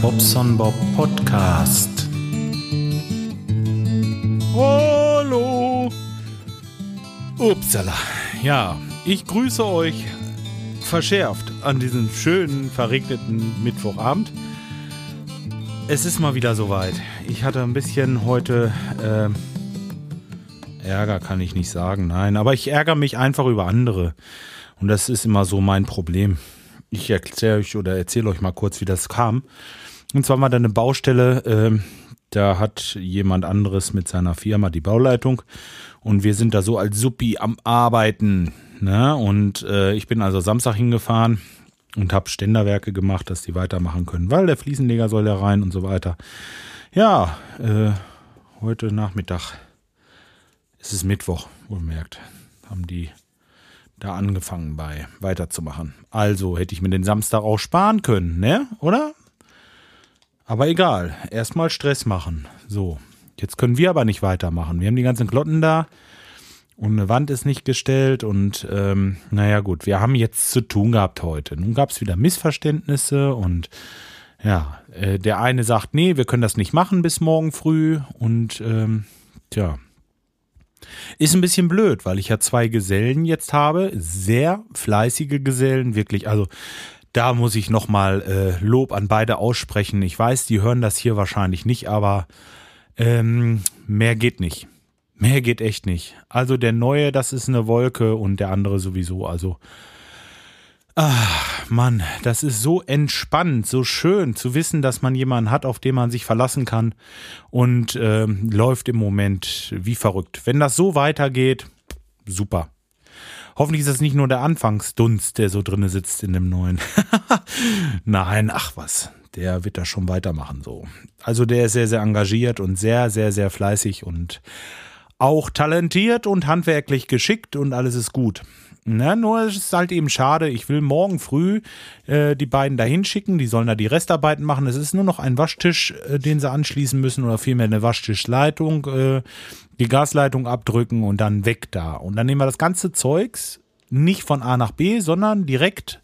Bobson Bob Podcast. Hallo. Upsala. Ja, ich grüße euch verschärft an diesem schönen, verregneten Mittwochabend. Es ist mal wieder soweit. Ich hatte ein bisschen heute äh, Ärger, kann ich nicht sagen, nein, aber ich ärgere mich einfach über andere. Und das ist immer so mein Problem. Ich erkläre euch oder erzähle euch mal kurz, wie das kam. Und zwar war da eine Baustelle, äh, da hat jemand anderes mit seiner Firma die Bauleitung und wir sind da so als Suppi am Arbeiten. Ne? Und äh, ich bin also Samstag hingefahren und habe Ständerwerke gemacht, dass die weitermachen können, weil der Fliesenleger soll ja rein und so weiter. Ja, äh, heute Nachmittag ist es Mittwoch, wohlmerkt, haben die da angefangen bei weiterzumachen. Also hätte ich mir den Samstag auch sparen können, ne? Oder? Aber egal, erstmal Stress machen. So, jetzt können wir aber nicht weitermachen. Wir haben die ganzen Klotten da und eine Wand ist nicht gestellt und ähm, naja gut, wir haben jetzt zu tun gehabt heute. Nun gab es wieder Missverständnisse und ja, äh, der eine sagt, nee, wir können das nicht machen bis morgen früh und ähm, tja, ist ein bisschen blöd, weil ich ja zwei Gesellen jetzt habe, sehr fleißige Gesellen, wirklich. Also da muss ich nochmal äh, Lob an beide aussprechen. Ich weiß, die hören das hier wahrscheinlich nicht, aber ähm, mehr geht nicht. Mehr geht echt nicht. Also der neue, das ist eine Wolke und der andere sowieso. Also Ach, Mann, das ist so entspannend, so schön zu wissen, dass man jemanden hat, auf den man sich verlassen kann und äh, läuft im Moment wie verrückt. Wenn das so weitergeht, super. Hoffentlich ist das nicht nur der Anfangsdunst, der so drinne sitzt in dem neuen. Nein, ach was, der wird das schon weitermachen so. Also der ist sehr, sehr engagiert und sehr, sehr, sehr fleißig und auch talentiert und handwerklich geschickt und alles ist gut. Na, nur es ist halt eben schade. Ich will morgen früh äh, die beiden dahin schicken. Die sollen da die Restarbeiten machen. Es ist nur noch ein Waschtisch, äh, den sie anschließen müssen oder vielmehr eine Waschtischleitung, äh, die Gasleitung abdrücken und dann weg da. Und dann nehmen wir das ganze Zeugs nicht von A nach B, sondern direkt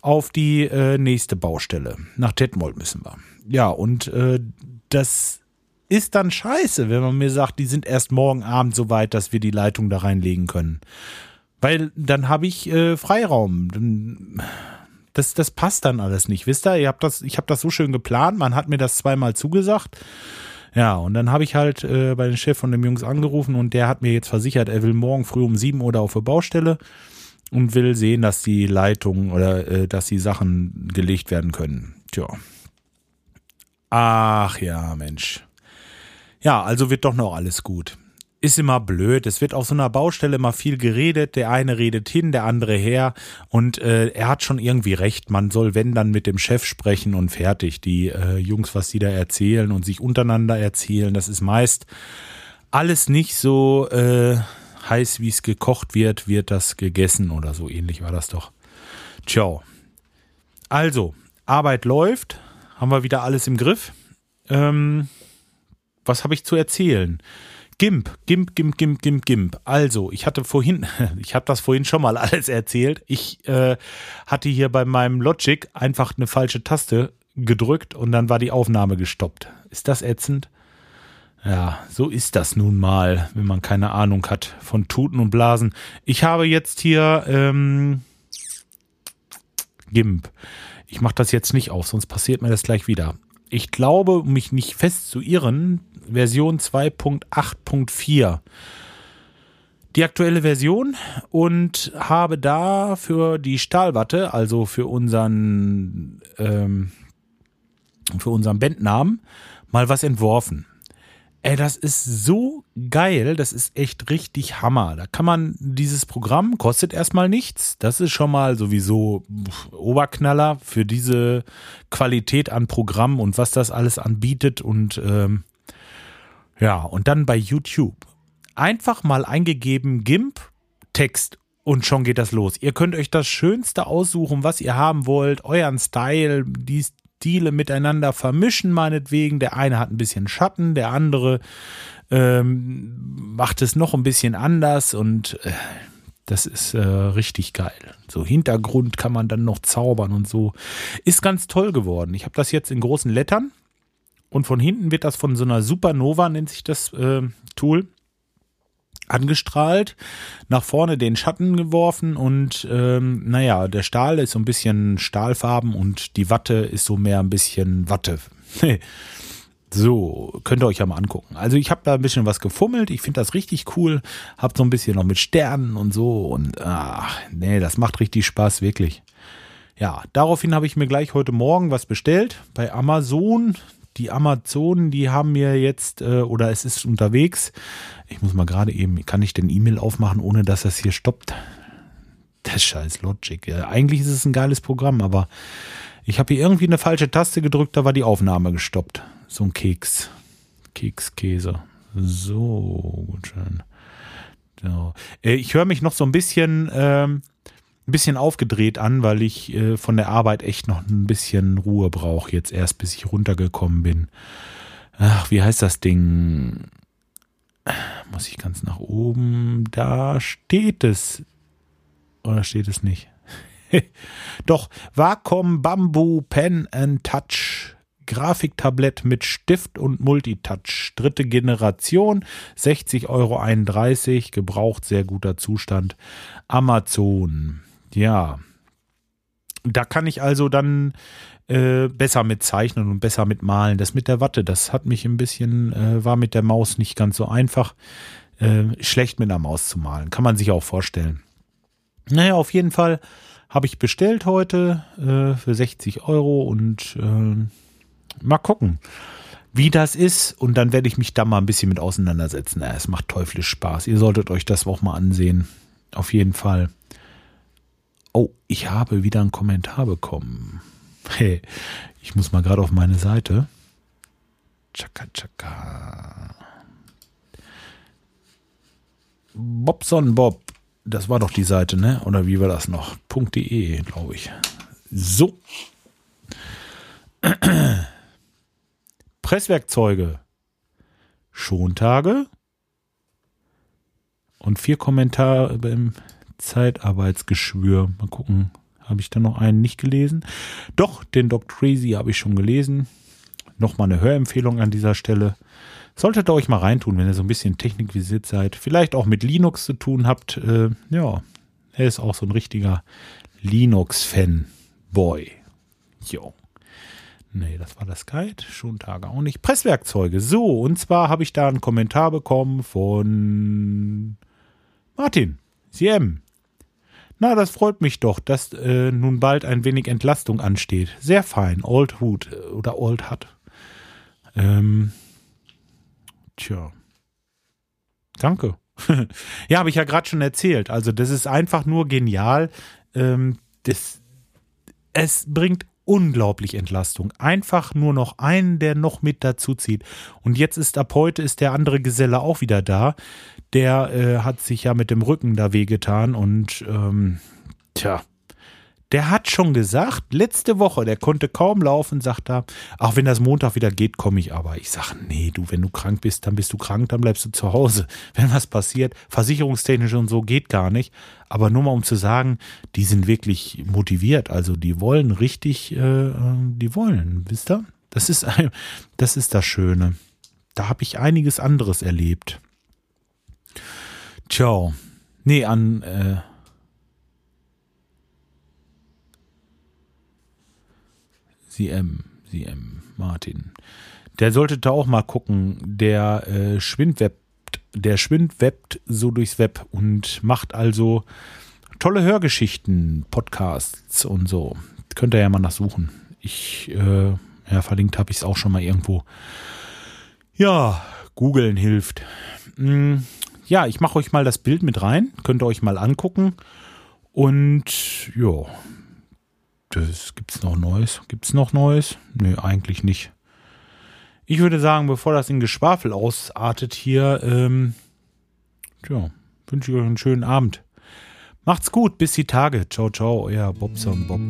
auf die äh, nächste Baustelle. Nach Detmold müssen wir. Ja, und äh, das ist dann scheiße, wenn man mir sagt, die sind erst morgen Abend so weit, dass wir die Leitung da reinlegen können. Weil dann habe ich äh, Freiraum. Das, das passt dann alles nicht. Wisst ihr, ihr habt das, ich habe das so schön geplant, man hat mir das zweimal zugesagt. Ja, und dann habe ich halt äh, bei dem Chef von dem Jungs angerufen und der hat mir jetzt versichert, er will morgen früh um 7 Uhr auf der Baustelle und will sehen, dass die Leitungen oder äh, dass die Sachen gelegt werden können. Tja. Ach ja, Mensch. Ja, also wird doch noch alles gut ist immer blöd. Es wird auf so einer Baustelle immer viel geredet. Der eine redet hin, der andere her. Und äh, er hat schon irgendwie recht. Man soll, wenn, dann mit dem Chef sprechen und fertig. Die äh, Jungs, was die da erzählen und sich untereinander erzählen, das ist meist alles nicht so äh, heiß, wie es gekocht wird, wird das gegessen oder so ähnlich war das doch. Ciao. Also, Arbeit läuft. Haben wir wieder alles im Griff. Ähm, was habe ich zu erzählen? GIMP, GIMP, GIMP, GIMP, GIMP, GIMP. Also, ich hatte vorhin, ich habe das vorhin schon mal alles erzählt. Ich äh, hatte hier bei meinem Logic einfach eine falsche Taste gedrückt und dann war die Aufnahme gestoppt. Ist das ätzend? Ja, so ist das nun mal, wenn man keine Ahnung hat von Tuten und Blasen. Ich habe jetzt hier ähm, GIMP. Ich mache das jetzt nicht auf, sonst passiert mir das gleich wieder. Ich glaube, um mich nicht fest zu irren, Version 2.8.4 die aktuelle Version und habe da für die Stahlwatte, also für unseren, ähm, für unseren Bandnamen, mal was entworfen. Ey, das ist so geil, das ist echt richtig Hammer. Da kann man dieses Programm, kostet erstmal nichts. Das ist schon mal sowieso Oberknaller für diese Qualität an Programm und was das alles anbietet. Und ähm, ja, und dann bei YouTube. Einfach mal eingegeben GIMP, Text und schon geht das los. Ihr könnt euch das Schönste aussuchen, was ihr haben wollt, euren Style, die Stile miteinander vermischen, meinetwegen. Der eine hat ein bisschen Schatten, der andere ähm, macht es noch ein bisschen anders und äh, Das ist äh, richtig geil. So Hintergrund kann man dann noch zaubern und so. Ist ganz toll geworden. Ich habe das jetzt in großen Lettern und von hinten wird das von so einer Supernova, nennt sich das äh, Tool, angestrahlt, nach vorne den Schatten geworfen und ähm, naja, der Stahl ist so ein bisschen Stahlfarben und die Watte ist so mehr ein bisschen Watte. so, könnt ihr euch ja mal angucken. Also ich habe da ein bisschen was gefummelt, ich finde das richtig cool, hab so ein bisschen noch mit Sternen und so und ach, nee, das macht richtig Spaß, wirklich. Ja, daraufhin habe ich mir gleich heute Morgen was bestellt bei Amazon die Amazonen, die haben mir jetzt, äh, oder es ist unterwegs, ich muss mal gerade eben, kann ich den E-Mail aufmachen, ohne dass das hier stoppt? Das scheiß Logic. Ja, eigentlich ist es ein geiles Programm, aber ich habe hier irgendwie eine falsche Taste gedrückt, da war die Aufnahme gestoppt. So ein Keks. Kekskäse. So, gut schön. So. Äh, ich höre mich noch so ein bisschen ähm, ein bisschen aufgedreht an, weil ich äh, von der Arbeit echt noch ein bisschen Ruhe brauche, jetzt erst bis ich runtergekommen bin. Ach, wie heißt das Ding? Muss ich ganz nach oben? Da steht es. Oder steht es nicht? Doch, Wacom Bamboo Pen and Touch. Grafiktablett mit Stift und Multitouch. Dritte Generation, 60,31 Euro, gebraucht, sehr guter Zustand. Amazon. Ja. Da kann ich also dann äh, besser mit zeichnen und besser mit malen. Das mit der Watte, das hat mich ein bisschen, äh, war mit der Maus nicht ganz so einfach. Äh, schlecht mit der Maus zu malen. Kann man sich auch vorstellen. Naja, auf jeden Fall habe ich bestellt heute äh, für 60 Euro und äh, mal gucken, wie das ist. Und dann werde ich mich da mal ein bisschen mit auseinandersetzen. Ja, es macht teuflisch Spaß. Ihr solltet euch das auch mal ansehen. Auf jeden Fall. Oh, ich habe wieder einen Kommentar bekommen. Hey, ich muss mal gerade auf meine Seite. Chaka chaka. Bobson Bob. Das war doch die Seite, ne? Oder wie war das noch? .de, glaube ich. So. Presswerkzeuge. Schontage. Und vier Kommentare im Zeitarbeitsgeschwür. Mal gucken, habe ich da noch einen nicht gelesen? Doch, den Doc Crazy habe ich schon gelesen. Nochmal eine Hörempfehlung an dieser Stelle. Solltet ihr euch mal reintun, wenn ihr so ein bisschen technikvisiert seid. Vielleicht auch mit Linux zu tun habt. Äh, ja, er ist auch so ein richtiger Linux-Fan-Boy. Jo. Nee, das war das Guide. Schon Tage auch nicht. Presswerkzeuge. So, und zwar habe ich da einen Kommentar bekommen von Martin. CM. Na, das freut mich doch, dass äh, nun bald ein wenig Entlastung ansteht. Sehr fein. Old Hood äh, oder Old Hut. Ähm, tja. Danke. ja, habe ich ja gerade schon erzählt. Also, das ist einfach nur genial. Ähm, das, es bringt unglaublich Entlastung. Einfach nur noch einen, der noch mit dazu zieht. Und jetzt ist ab heute ist der andere Geselle auch wieder da der äh, hat sich ja mit dem Rücken da wehgetan und ähm, tja, der hat schon gesagt, letzte Woche, der konnte kaum laufen, sagt er, auch wenn das Montag wieder geht, komme ich aber. Ich sage, nee, du, wenn du krank bist, dann bist du krank, dann bleibst du zu Hause. Wenn was passiert, versicherungstechnisch und so geht gar nicht. Aber nur mal um zu sagen, die sind wirklich motiviert, also die wollen richtig, äh, die wollen, wisst ihr? Das ist, das ist das Schöne. Da habe ich einiges anderes erlebt. Ciao. Nee, an äh, CM, CM, Martin. Der sollte da auch mal gucken. Der äh, schwindwebt, der schwindwebt so durchs Web und macht also tolle Hörgeschichten, Podcasts und so. Könnt ihr ja mal nachsuchen. Ich, äh, ja, verlinkt habe ich es auch schon mal irgendwo. Ja, googeln hilft. Hm, ja, ich mache euch mal das Bild mit rein. Könnt ihr euch mal angucken. Und ja, das gibt's noch Neues. Gibt's noch Neues? Nö, eigentlich nicht. Ich würde sagen, bevor das in Geschwafel ausartet hier, ähm, ja, wünsche ich euch einen schönen Abend. Macht's gut, bis die Tage. Ciao, ciao, euer Bobson Bob.